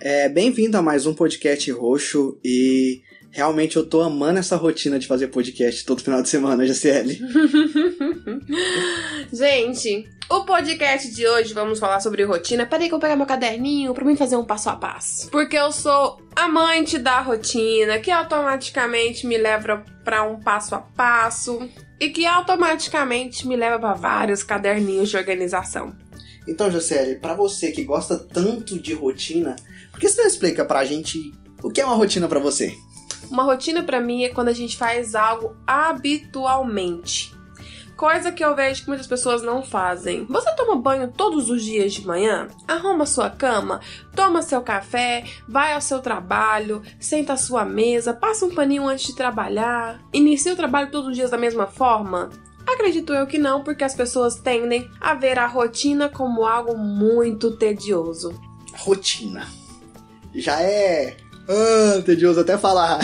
É, Bem-vindo a mais um podcast roxo e realmente eu tô amando essa rotina de fazer podcast todo final de semana, GCL. Gente, o podcast de hoje vamos falar sobre rotina. Peraí que eu vou pegar meu caderninho pra mim fazer um passo a passo. Porque eu sou amante da rotina, que automaticamente me leva pra um passo a passo e que automaticamente me leva pra vários caderninhos de organização. Então, GCL, pra você que gosta tanto de rotina, por que você não explica pra gente o que é uma rotina pra você? Uma rotina pra mim é quando a gente faz algo habitualmente. Coisa que eu vejo que muitas pessoas não fazem. Você toma banho todos os dias de manhã? Arruma sua cama, toma seu café, vai ao seu trabalho, senta à sua mesa, passa um paninho antes de trabalhar, inicia o trabalho todos os dias da mesma forma? Acredito eu que não, porque as pessoas tendem a ver a rotina como algo muito tedioso. Rotina. Já é. Ah, tedioso até falar.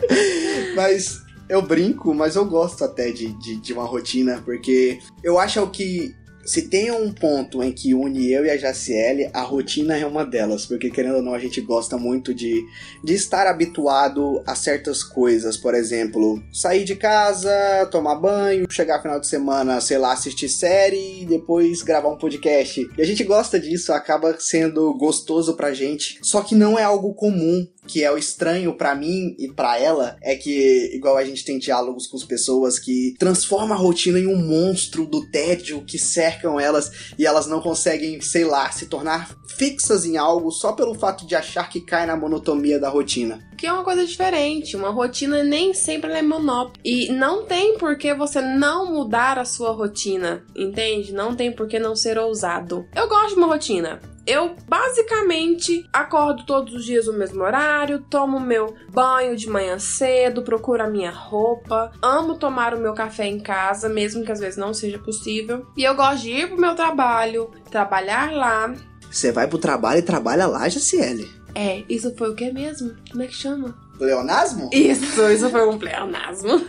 mas eu brinco, mas eu gosto até de, de, de uma rotina, porque eu acho que se tem um ponto em que une eu e a Jaciele, a rotina é uma delas, porque querendo ou não, a gente gosta muito de, de estar habituado a certas coisas, por exemplo, sair de casa, tomar banho, chegar final de semana, sei lá, assistir série e depois gravar um podcast. E a gente gosta disso, acaba sendo gostoso pra gente, só que não é algo comum que é o estranho para mim e para ela é que, igual a gente tem diálogos com as pessoas que transforma a rotina em um monstro do tédio que cercam elas e elas não conseguem, sei lá, se tornar fixas em algo só pelo fato de achar que cai na monotonia da rotina. Que é uma coisa diferente, uma rotina nem sempre é monótona. E não tem por que você não mudar a sua rotina, entende? Não tem por que não ser ousado. Eu gosto de uma rotina. Eu basicamente acordo todos os dias no mesmo horário, tomo meu banho de manhã cedo, procuro a minha roupa, amo tomar o meu café em casa, mesmo que às vezes não seja possível. E eu gosto de ir pro meu trabalho, trabalhar lá. Você vai pro trabalho e trabalha lá, Jaciele. É, isso foi o que mesmo? Como é que chama? Leonasmo? Isso, isso foi um pleonasmo.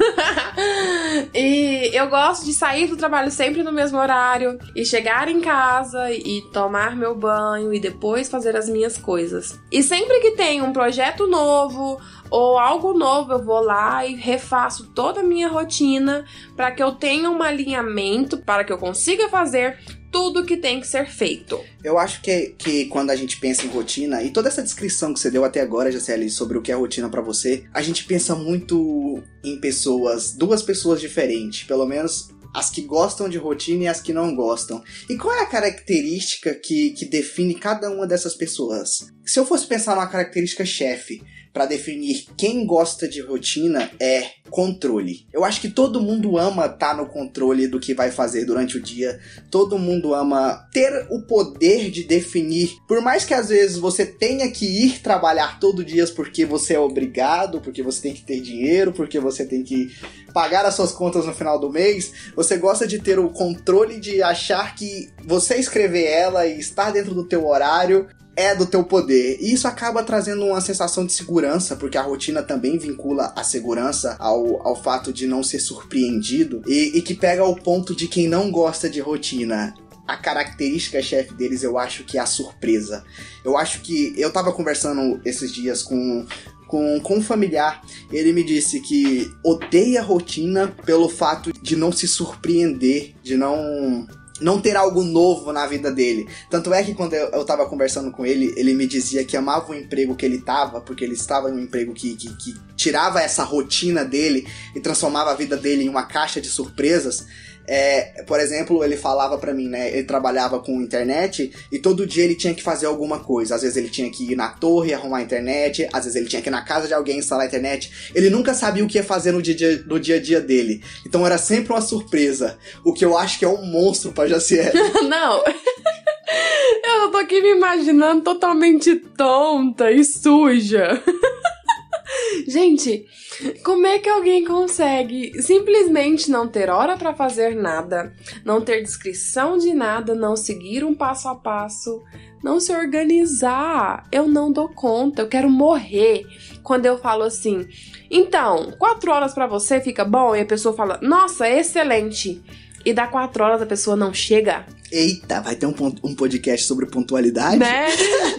e eu gosto de sair do trabalho sempre no mesmo horário e chegar em casa e tomar meu banho e depois fazer as minhas coisas. E sempre que tem um projeto novo ou algo novo, eu vou lá e refaço toda a minha rotina para que eu tenha um alinhamento, para que eu consiga fazer tudo que tem que ser feito. Eu acho que, que quando a gente pensa em rotina, e toda essa descrição que você deu até agora, Jaceli, sobre o que é rotina para você, a gente pensa muito em pessoas, duas pessoas diferentes, pelo menos as que gostam de rotina e as que não gostam. E qual é a característica que, que define cada uma dessas pessoas? Se eu fosse pensar numa característica chefe, para definir quem gosta de rotina é controle. Eu acho que todo mundo ama estar tá no controle do que vai fazer durante o dia. Todo mundo ama ter o poder de definir. Por mais que às vezes você tenha que ir trabalhar todo dia porque você é obrigado, porque você tem que ter dinheiro, porque você tem que pagar as suas contas no final do mês, você gosta de ter o controle de achar que você escrever ela e estar dentro do teu horário é do teu poder. E isso acaba trazendo uma sensação de segurança, porque a rotina também vincula a segurança ao, ao fato de não ser surpreendido e, e que pega o ponto de quem não gosta de rotina a característica chefe deles, eu acho que é a surpresa. Eu acho que. Eu tava conversando esses dias com. Com, com um familiar, ele me disse que odeia a rotina pelo fato de não se surpreender, de não não ter algo novo na vida dele. Tanto é que quando eu, eu tava conversando com ele, ele me dizia que amava o emprego que ele tava, porque ele estava em um emprego que, que, que tirava essa rotina dele e transformava a vida dele em uma caixa de surpresas. É, por exemplo, ele falava para mim, né? Ele trabalhava com internet e todo dia ele tinha que fazer alguma coisa. Às vezes ele tinha que ir na torre arrumar a internet, às vezes ele tinha que ir na casa de alguém instalar a internet. Ele nunca sabia o que ia fazer no dia, no dia a dia dele. Então era sempre uma surpresa. O que eu acho que é um monstro pra Jaciel. Não. Eu tô aqui me imaginando totalmente tonta e suja. Gente, como é que alguém consegue simplesmente não ter hora para fazer nada, não ter descrição de nada, não seguir um passo a passo, não se organizar? Eu não dou conta, eu quero morrer quando eu falo assim. Então, quatro horas para você fica bom? E a pessoa fala, nossa, excelente. E dá quatro horas a pessoa não chega. Eita, vai ter um, um podcast sobre pontualidade? Né?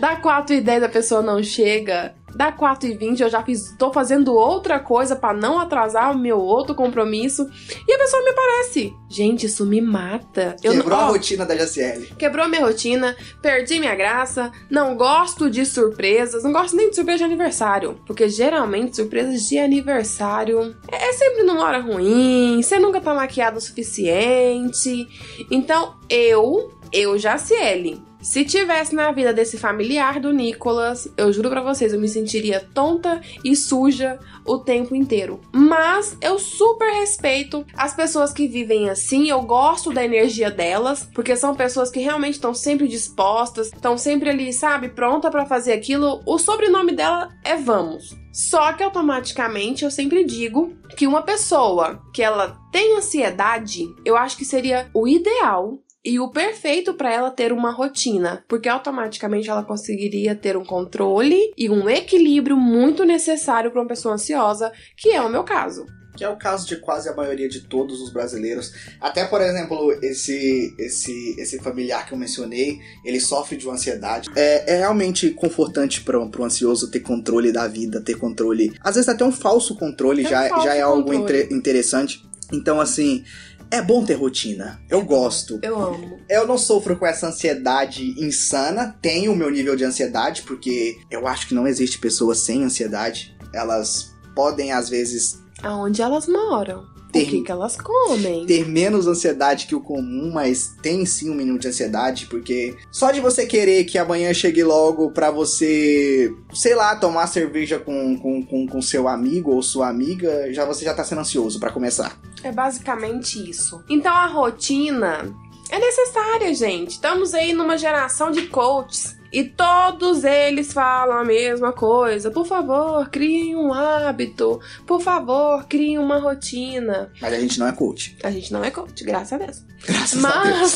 Da 4 e 10 a pessoa não chega. Da 4 e 20 eu já fiz, tô fazendo outra coisa para não atrasar o meu outro compromisso. E a pessoa me aparece. Gente, isso me mata. Eu Quebrou não, ó, a rotina da JCL. Quebrou a minha rotina, perdi minha graça, não gosto de surpresas, não gosto nem de surpresa de aniversário. Porque geralmente surpresas de aniversário é, é sempre numa hora ruim, você nunca tá maquiado o suficiente. Então eu, eu, JCL, se tivesse na vida desse familiar do Nicolas, eu juro para vocês, eu me sentiria tonta e suja o tempo inteiro. Mas eu super respeito as pessoas que vivem assim, eu gosto da energia delas, porque são pessoas que realmente estão sempre dispostas, estão sempre ali, sabe, pronta para fazer aquilo. O sobrenome dela é Vamos. Só que automaticamente eu sempre digo que uma pessoa que ela tem ansiedade, eu acho que seria o ideal e o perfeito para ela ter uma rotina, porque automaticamente ela conseguiria ter um controle e um equilíbrio muito necessário para uma pessoa ansiosa, que é o meu caso que é o caso de quase a maioria de todos os brasileiros. Até, por exemplo, esse esse esse familiar que eu mencionei, ele sofre de uma ansiedade. É, é realmente confortante para o ansioso ter controle da vida, ter controle. Às vezes até um falso controle é já, um falso já é algo interessante. Então, assim, é bom ter rotina. Eu é gosto. Eu amo. Eu não sofro com essa ansiedade insana. Tenho o meu nível de ansiedade, porque eu acho que não existe pessoas sem ansiedade. Elas podem, às vezes. Aonde elas moram ter, o que, que elas comem. Ter menos ansiedade que o comum, mas tem sim um mínimo de ansiedade, porque só de você querer que amanhã chegue logo para você, sei lá, tomar cerveja com, com, com, com, seu amigo ou sua amiga, já você já tá sendo ansioso para começar. É basicamente isso. Então a rotina é necessária, gente. Estamos aí numa geração de coaches e todos eles falam a mesma coisa. Por favor, criem um hábito. Por favor, criem uma rotina. Mas a gente não é coach. A gente não é coach, graças a Deus. Graças Mas... a Deus.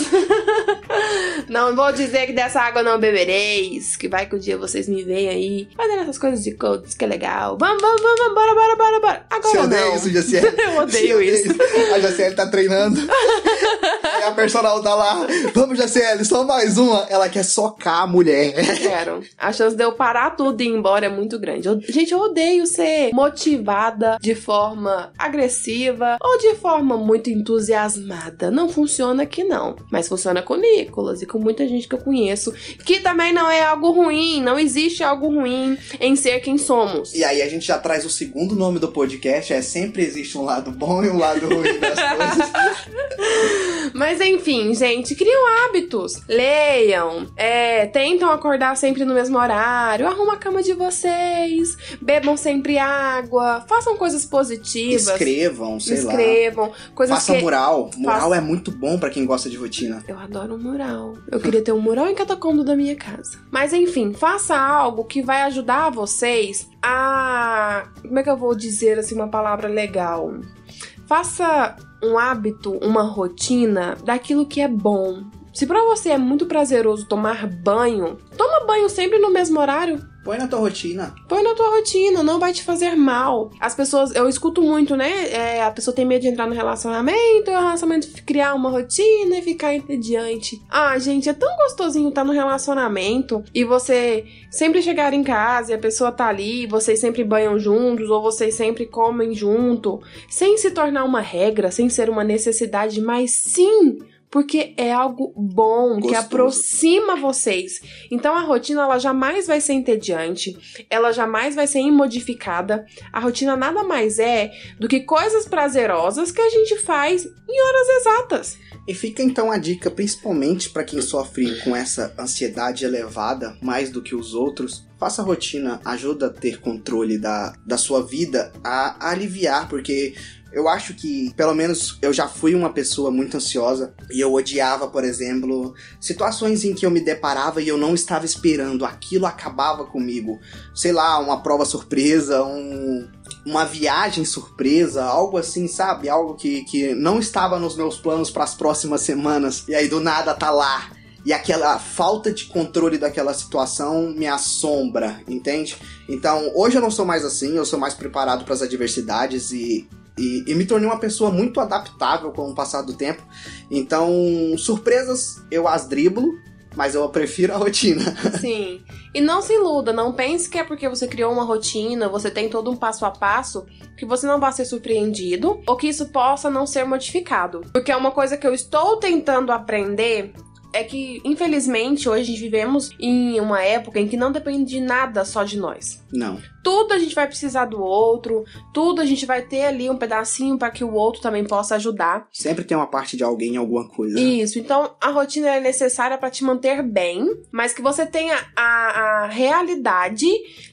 não vou dizer que dessa água não bebereis. Que vai que um dia vocês me veem aí fazendo essas coisas de coach, que é legal. Vamos, vamos, vamos, bora, bora, bora, bora. Agora Você odeia não. isso, Jaciel? Eu odeio isso. A Jaciel tá treinando. Aí a personal tá lá. Vamos, Jaciel, só mais uma. Ela quer socar a mulher. Quero. A chance de eu parar tudo e ir embora é muito grande. Eu, gente, eu odeio ser motivada de forma agressiva ou de forma muito entusiasmada. Não funciona aqui, não. Mas funciona com o Nicolas e com muita gente que eu conheço, que também não é algo ruim. Não existe algo ruim em ser quem somos. E aí a gente já traz o segundo nome do podcast: é sempre existe um lado bom e um lado ruim das coisas. Mas enfim, gente, criam hábitos. Leiam, é, tentam acordar sempre no mesmo horário, arruma a cama de vocês, bebam sempre água, façam coisas positivas. Escrevam, sei escrevam, lá. Escrevam. Coisas Façam que... mural. Mural é muito bom para quem gosta de rotina. Eu adoro um mural. Eu queria ter um mural em cada cômodo da minha casa. Mas enfim, faça algo que vai ajudar vocês a. Como é que eu vou dizer assim uma palavra legal? Faça um hábito, uma rotina daquilo que é bom. Se para você é muito prazeroso tomar banho, toma banho sempre no mesmo horário. Põe na tua rotina. Põe na tua rotina, não vai te fazer mal. As pessoas, eu escuto muito, né? É, a pessoa tem medo de entrar no relacionamento, e o relacionamento criar uma rotina e ficar entediante. Ah, gente, é tão gostosinho estar no relacionamento e você sempre chegar em casa e a pessoa tá ali, vocês sempre banham juntos ou vocês sempre comem junto, sem se tornar uma regra, sem ser uma necessidade, mas sim porque é algo bom, Gostoso. que aproxima vocês. Então a rotina ela jamais vai ser entediante, ela jamais vai ser imodificada. A rotina nada mais é do que coisas prazerosas que a gente faz em horas exatas. E fica então a dica, principalmente para quem sofre com essa ansiedade elevada mais do que os outros. Faça rotina, ajuda a ter controle da, da sua vida, a, a aliviar, porque eu acho que, pelo menos, eu já fui uma pessoa muito ansiosa e eu odiava, por exemplo, situações em que eu me deparava e eu não estava esperando, aquilo acabava comigo. Sei lá, uma prova surpresa, um, uma viagem surpresa, algo assim, sabe? Algo que, que não estava nos meus planos para as próximas semanas e aí do nada tá lá. E aquela falta de controle daquela situação me assombra, entende? Então, hoje eu não sou mais assim, eu sou mais preparado para as adversidades e E, e, me tornei uma pessoa muito adaptável com o passar do tempo. Então, surpresas eu as driblo, mas eu prefiro a rotina. Sim. E não se iluda, não pense que é porque você criou uma rotina, você tem todo um passo a passo, que você não vai ser surpreendido ou que isso possa não ser modificado. Porque é uma coisa que eu estou tentando aprender é que, infelizmente, hoje vivemos em uma época em que não depende de nada só de nós. Não. Tudo a gente vai precisar do outro, tudo a gente vai ter ali um pedacinho para que o outro também possa ajudar. Sempre tem uma parte de alguém em alguma coisa. Isso, então a rotina é necessária para te manter bem, mas que você tenha a, a realidade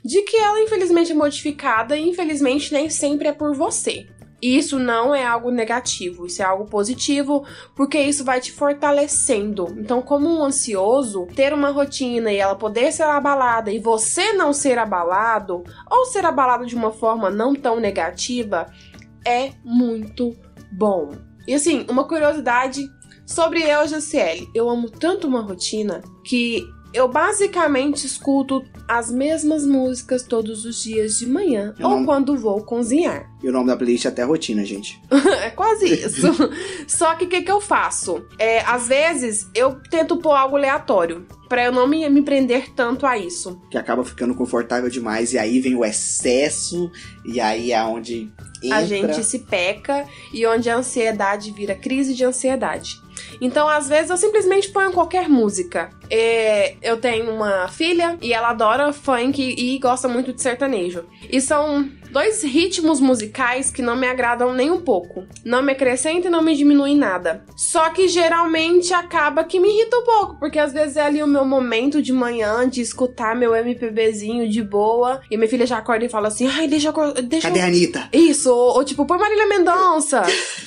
de que ela, infelizmente, é modificada e, infelizmente, nem sempre é por você isso não é algo negativo, isso é algo positivo, porque isso vai te fortalecendo. Então, como um ansioso, ter uma rotina e ela poder ser abalada e você não ser abalado, ou ser abalado de uma forma não tão negativa, é muito bom. E assim, uma curiosidade sobre eu, Jaciele. Eu amo tanto uma rotina que eu basicamente escuto as mesmas músicas todos os dias de manhã eu ou não... quando vou cozinhar. E o nome da playlist é até rotina, gente. é quase isso. Só que o que, que eu faço? É, às vezes eu tento pôr algo aleatório para eu não me, me prender tanto a isso. Que acaba ficando confortável demais e aí vem o excesso e aí é onde entra... a gente se peca e onde a ansiedade vira crise de ansiedade. Então, às vezes, eu simplesmente ponho qualquer música. É, eu tenho uma filha e ela adora funk e gosta muito de sertanejo. E são dois ritmos musicais que não me agradam nem um pouco. Não me acrescenta e não me diminui nada. Só que geralmente acaba que me irrita um pouco, porque às vezes é ali o meu momento de manhã de escutar meu MPBzinho de boa. E minha filha já acorda e fala assim: ai, deixa eu. Deixa Cadê a Anitta? Isso, ou, ou tipo, põe Marília Mendonça.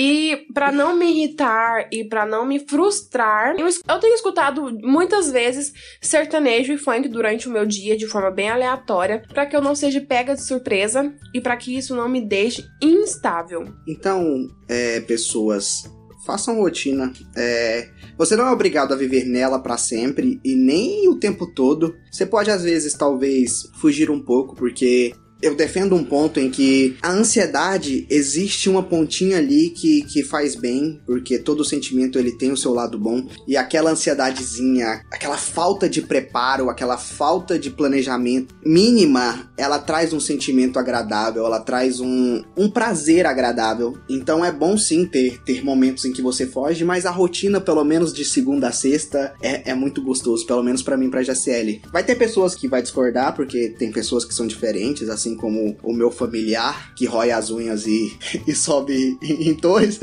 e para não me irritar e para não me frustrar, eu, eu tenho escutado muitas vezes sertanejo e funk durante o meu dia de forma bem aleatória, para que eu não seja pega de surpresa e para que isso não me deixe instável. Então, é, pessoas, façam rotina. É, você não é obrigado a viver nela para sempre e nem o tempo todo. Você pode às vezes talvez fugir um pouco porque eu defendo um ponto em que a ansiedade existe uma pontinha ali que, que faz bem, porque todo sentimento ele tem o seu lado bom, e aquela ansiedadezinha, aquela falta de preparo, aquela falta de planejamento mínima, ela traz um sentimento agradável, ela traz um, um prazer agradável. Então é bom sim ter, ter momentos em que você foge, mas a rotina, pelo menos de segunda a sexta, é, é muito gostoso, pelo menos para mim, pra JCL. Vai ter pessoas que vai discordar, porque tem pessoas que são diferentes, assim assim como o meu familiar, que rói as unhas e, e sobe em, em torres.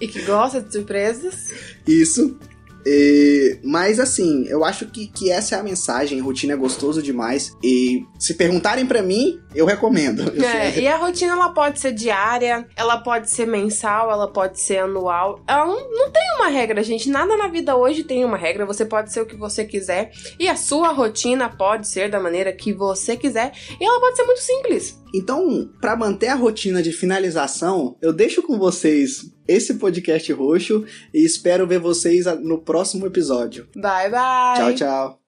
e que gosta de surpresas. Isso. E, mas assim, eu acho que, que essa é a mensagem. Rotina é gostoso demais. E se perguntarem para mim, eu recomendo. É, e a rotina ela pode ser diária, ela pode ser mensal, ela pode ser anual. Ela não, não tem uma regra, gente. Nada na vida hoje tem uma regra. Você pode ser o que você quiser. E a sua rotina pode ser da maneira que você quiser. E ela pode ser muito simples. Então, para manter a rotina de finalização, eu deixo com vocês esse podcast roxo e espero ver vocês no próximo episódio. Bye, bye. Tchau, tchau.